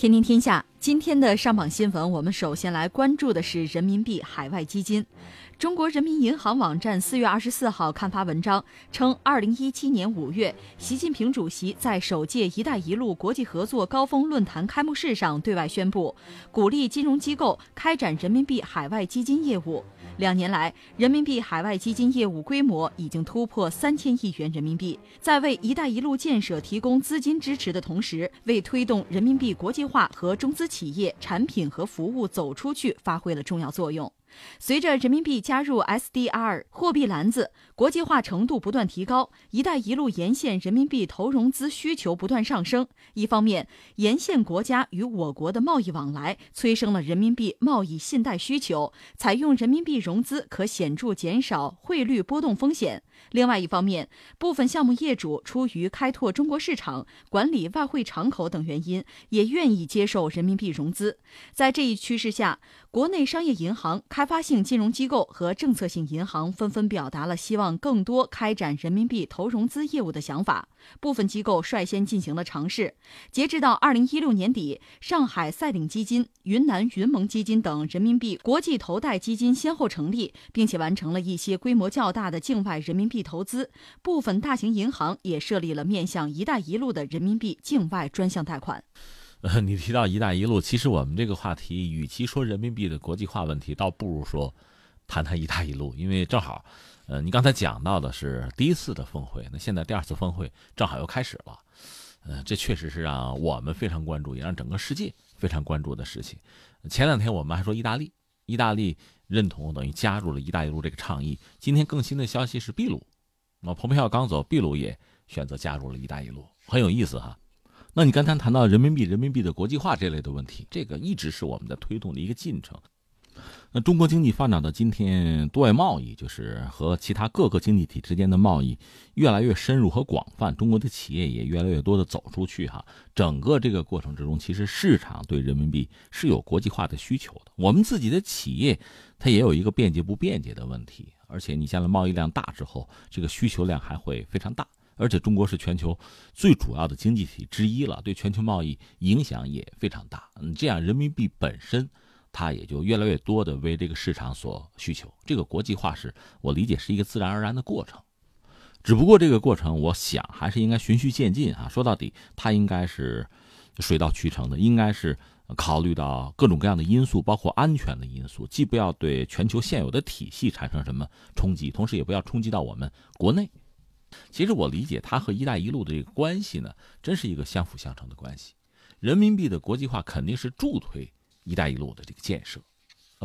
天天天下，今天的上榜新闻，我们首先来关注的是人民币海外基金。中国人民银行网站四月二十四号刊发文章称，二零一七年五月，习近平主席在首届“一带一路”国际合作高峰论坛开幕式上对外宣布，鼓励金融机构开展人民币海外基金业务。两年来，人民币海外基金业务规模已经突破三千亿元人民币，在为“一带一路”建设提供资金支持的同时，为推动人民币国际化和中资企业产品和服务走出去发挥了重要作用。随着人民币加入 SDR 货币篮子，国际化程度不断提高，“一带一路”沿线人民币投融资需求不断上升。一方面，沿线国家与我国的贸易往来催生了人民币贸易信贷需求，采用人民币融资可显著减少汇率波动风险。另外一方面，部分项目业主出于开拓中国市场、管理外汇敞口等原因，也愿意接受人民币融资。在这一趋势下，国内商业银行、开发性金融机构和政策性银行纷纷表达了希望更多开展人民币投融资业务的想法。部分机构率先进行了尝试。截至到二零一六年底，上海赛领基金、云南云盟基金等人民币国际投贷基金先后成立，并且完成了一些规模较大的境外人民币投资。部分大型银行也设立了面向“一带一路”的人民币境外专项贷款。呃，你提到“一带一路”，其实我们这个话题，与其说人民币的国际化问题，倒不如说谈谈“一带一路”，因为正好。呃，你刚才讲到的是第一次的峰会，那现在第二次峰会正好又开始了，呃，这确实是让我们非常关注，也让整个世界非常关注的事情。前两天我们还说意大利，意大利认同等于加入了一带一路这个倡议。今天更新的消息是秘鲁，那蓬佩奥刚走，秘鲁也选择加入了一带一路，很有意思哈。那你刚才谈到人民币、人民币的国际化这类的问题，这个一直是我们在推动的一个进程。那中国经济发展到今天，对外贸易就是和其他各个经济体之间的贸易越来越深入和广泛，中国的企业也越来越多的走出去哈。整个这个过程之中，其实市场对人民币是有国际化的需求的。我们自己的企业，它也有一个便捷不便捷的问题。而且你现在贸易量大之后，这个需求量还会非常大。而且中国是全球最主要的经济体之一了，对全球贸易影响也非常大。嗯，这样人民币本身。它也就越来越多的为这个市场所需求，这个国际化是我理解是一个自然而然的过程，只不过这个过程我想还是应该循序渐进啊。说到底，它应该是水到渠成的，应该是考虑到各种各样的因素，包括安全的因素，既不要对全球现有的体系产生什么冲击，同时也不要冲击到我们国内。其实我理解它和“一带一路”的这个关系呢，真是一个相辅相成的关系。人民币的国际化肯定是助推。“一带一路”的这个建设，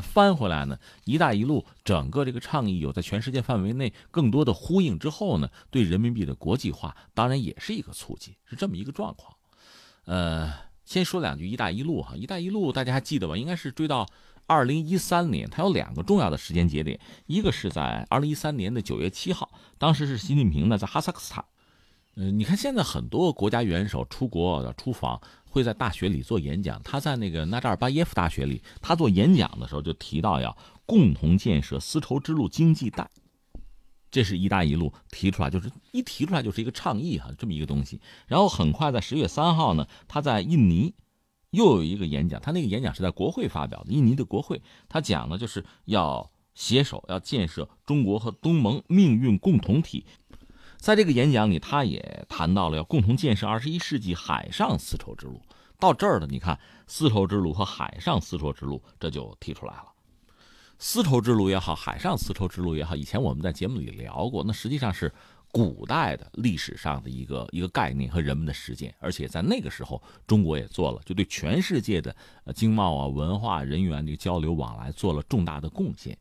翻回来呢，“一带一路”整个这个倡议有在全世界范围内更多的呼应之后呢，对人民币的国际化当然也是一个促进，是这么一个状况。呃，先说两句“一带一路”哈，“一带一路”大家还记得吧？应该是追到二零一三年，它有两个重要的时间节点，一个是在二零一三年的九月七号，当时是习近平呢在哈萨克斯坦。嗯，你看现在很多国家元首出国出访。会在大学里做演讲。他在那个纳扎尔巴耶夫大学里，他做演讲的时候就提到要共同建设丝绸之路经济带，这是一带一路提出来，就是一提出来就是一个倡议哈，这么一个东西。然后很快在十月三号呢，他在印尼又有一个演讲，他那个演讲是在国会发表的，印尼的国会，他讲的就是要携手要建设中国和东盟命运共同体。在这个演讲里，他也谈到了要共同建设二十一世纪海上丝绸之路。到这儿了，你看丝绸之路和海上丝绸之路，这就提出来了。丝绸之路也好，海上丝绸之路也好，以前我们在节目里聊过，那实际上是古代的历史上的一个一个概念和人们的实践，而且在那个时候，中国也做了，就对全世界的经贸啊、文化、人员的交流往来做了重大的贡献。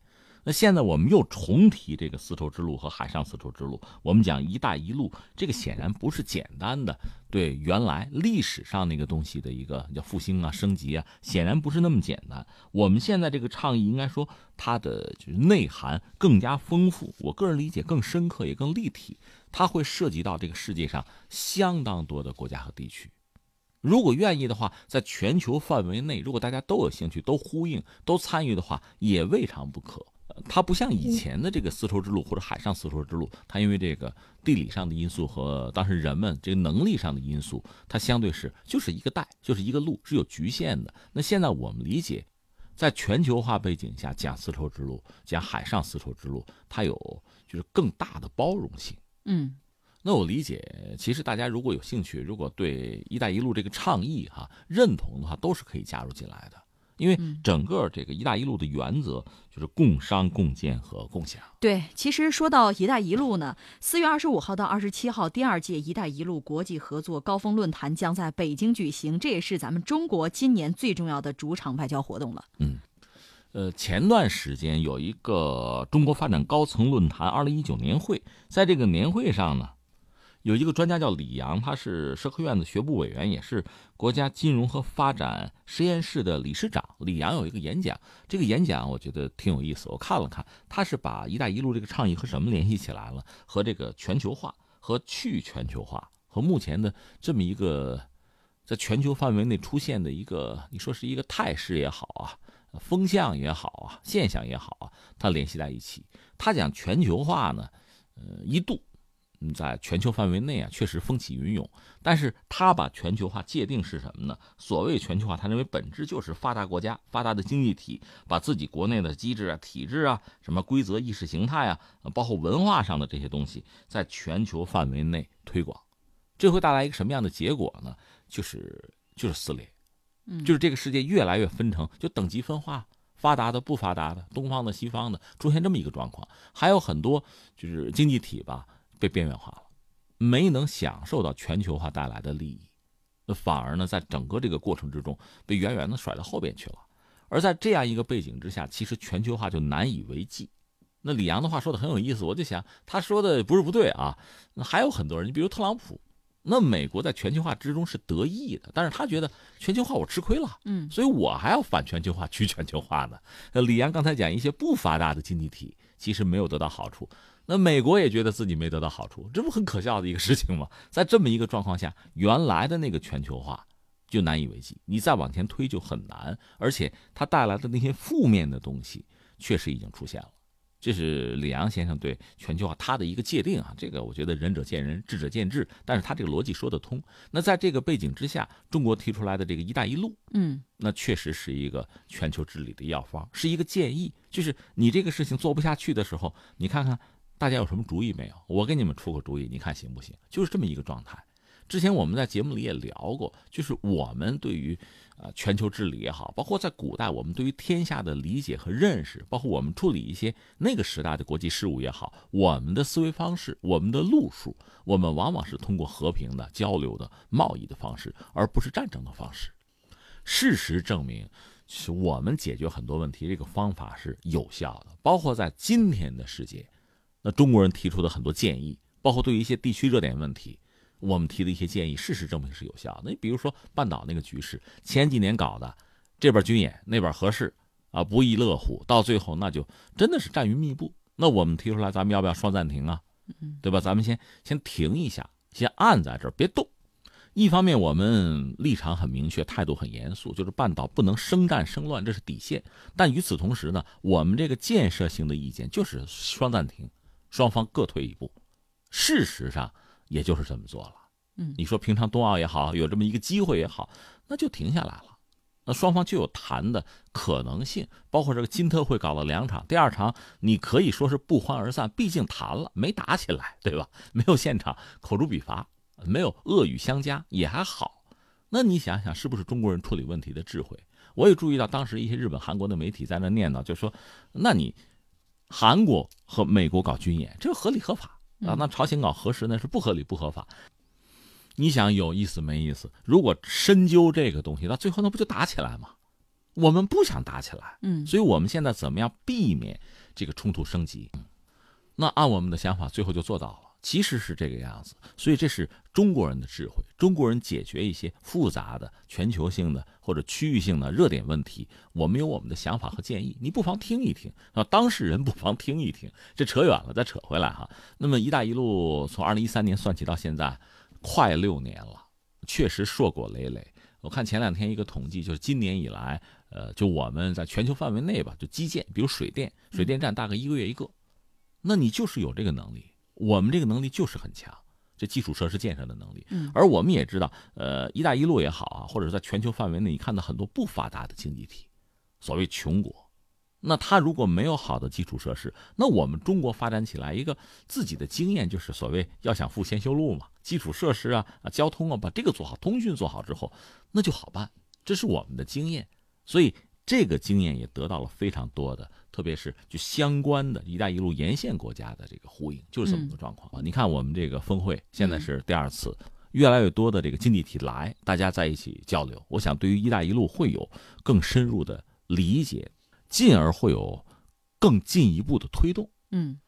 那现在我们又重提这个丝绸之路和海上丝绸之路，我们讲“一带一路”，这个显然不是简单的对原来历史上那个东西的一个叫复兴啊、升级啊，显然不是那么简单。我们现在这个倡议应该说它的就是内涵更加丰富，我个人理解更深刻也更立体，它会涉及到这个世界上相当多的国家和地区。如果愿意的话，在全球范围内，如果大家都有兴趣、都呼应、都参与的话，也未尝不可。它不像以前的这个丝绸之路或者海上丝绸之路，它因为这个地理上的因素和当时人们这个能力上的因素，它相对是就是一个带，就是一个路，是有局限的。那现在我们理解，在全球化背景下讲丝绸之路，讲海上丝绸之路，它有就是更大的包容性。嗯，那我理解，其实大家如果有兴趣，如果对“一带一路”这个倡议哈认同的话，都是可以加入进来的。因为整个这个“一带一路”的原则就是共商、共建和共享。对，其实说到“一带一路”呢，四月二十五号到二十七号，第二届“一带一路”国际合作高峰论坛将在北京举行，这也是咱们中国今年最重要的主场外交活动了。嗯，呃，前段时间有一个中国发展高层论坛二零一九年会，在这个年会上呢。有一个专家叫李阳，他是社科院的学部委员，也是国家金融和发展实验室的理事长。李阳有一个演讲，这个演讲我觉得挺有意思。我看了看，他是把“一带一路”这个倡议和什么联系起来了？和这个全球化、和去全球化、和目前的这么一个在全球范围内出现的一个，你说是一个态势也好啊，风向也好啊，现象也好啊，他联系在一起。他讲全球化呢，呃，一度。在全球范围内啊，确实风起云涌。但是他把全球化界定是什么呢？所谓全球化，他认为本质就是发达国家、发达的经济体把自己国内的机制啊、体制啊、什么规则、意识形态啊，包括文化上的这些东西，在全球范围内推广。这会带来一个什么样的结果呢？就是就是撕裂，就是这个世界越来越分成，就等级分化，发达的、不发达的，东方的、西方的，出现这么一个状况。还有很多就是经济体吧。被边缘化了，没能享受到全球化带来的利益，那反而呢，在整个这个过程之中被远远的甩到后边去了。而在这样一个背景之下，其实全球化就难以为继。那李阳的话说的很有意思，我就想他说的不是不对啊。那还有很多人，你比如特朗普，那美国在全球化之中是得益的，但是他觉得全球化我吃亏了，嗯，所以我还要反全球化去全球化呢。那李阳刚才讲一些不发达的经济体，其实没有得到好处。那美国也觉得自己没得到好处，这不很可笑的一个事情吗？在这么一个状况下，原来的那个全球化就难以为继，你再往前推就很难，而且它带来的那些负面的东西确实已经出现了。这是李阳先生对全球化他的一个界定啊，这个我觉得仁者见仁，智者见智，但是他这个逻辑说得通。那在这个背景之下，中国提出来的这个“一带一路”，嗯，那确实是一个全球治理的药方，是一个建议，就是你这个事情做不下去的时候，你看看。大家有什么主意没有？我给你们出个主意，你看行不行？就是这么一个状态。之前我们在节目里也聊过，就是我们对于呃全球治理也好，包括在古代我们对于天下的理解和认识，包括我们处理一些那个时代的国际事务也好，我们的思维方式、我们的路数，我们往往是通过和平的交流的贸易的方式，而不是战争的方式。事实证明，是我们解决很多问题这个方法是有效的，包括在今天的世界。那中国人提出的很多建议，包括对于一些地区热点问题，我们提的一些建议，事实证明是有效的。你比如说半岛那个局势，前几年搞的，这边军演，那边合适，啊，不亦乐乎，到最后那就真的是战云密布。那我们提出来，咱们要不要双暂停啊？对吧？咱们先先停一下，先按在这儿，别动。一方面，我们立场很明确，态度很严肃，就是半岛不能生战生乱，这是底线。但与此同时呢，我们这个建设性的意见就是双暂停。双方各退一步，事实上也就是这么做了。嗯，你说平常冬奥也好，有这么一个机会也好，那就停下来了，那双方就有谈的可能性。包括这个金特会搞了两场，第二场你可以说是不欢而散，毕竟谈了没打起来，对吧？没有现场口诛笔伐，没有恶语相加，也还好。那你想想，是不是中国人处理问题的智慧？我也注意到当时一些日本、韩国的媒体在那念叨，就说：“那你。”韩国和美国搞军演，这个合理合法啊？那朝鲜搞核试那是不合理不合法。你想有意思没意思？如果深究这个东西，那最后那不就打起来吗？我们不想打起来，嗯，所以我们现在怎么样避免这个冲突升级？那按我们的想法，最后就做到了。其实是这个样子，所以这是中国人的智慧。中国人解决一些复杂的全球性的或者区域性的热点问题，我们有我们的想法和建议，你不妨听一听啊。当事人不妨听一听。这扯远了，再扯回来哈。那么“一带一路”从二零一三年算起到现在，快六年了，确实硕果累累，我看前两天一个统计，就是今年以来，呃，就我们在全球范围内吧，就基建，比如水电，水电站大概一个月一个，那你就是有这个能力，我们这个能力就是很强。这基础设施建设的能力，嗯，而我们也知道，呃，一带一路也好啊，或者是在全球范围内，你看到很多不发达的经济体，所谓穷国，那他如果没有好的基础设施，那我们中国发展起来，一个自己的经验就是所谓要想富先修路嘛，基础设施啊啊，交通啊，把这个做好，通讯做好之后，那就好办，这是我们的经验，所以这个经验也得到了非常多的。特别是就相关的一带一路沿线国家的这个呼应，就是这么个状况啊！你看我们这个峰会现在是第二次，越来越多的这个经济体来，大家在一起交流，我想对于一带一路会有更深入的理解，进而会有更进一步的推动。嗯。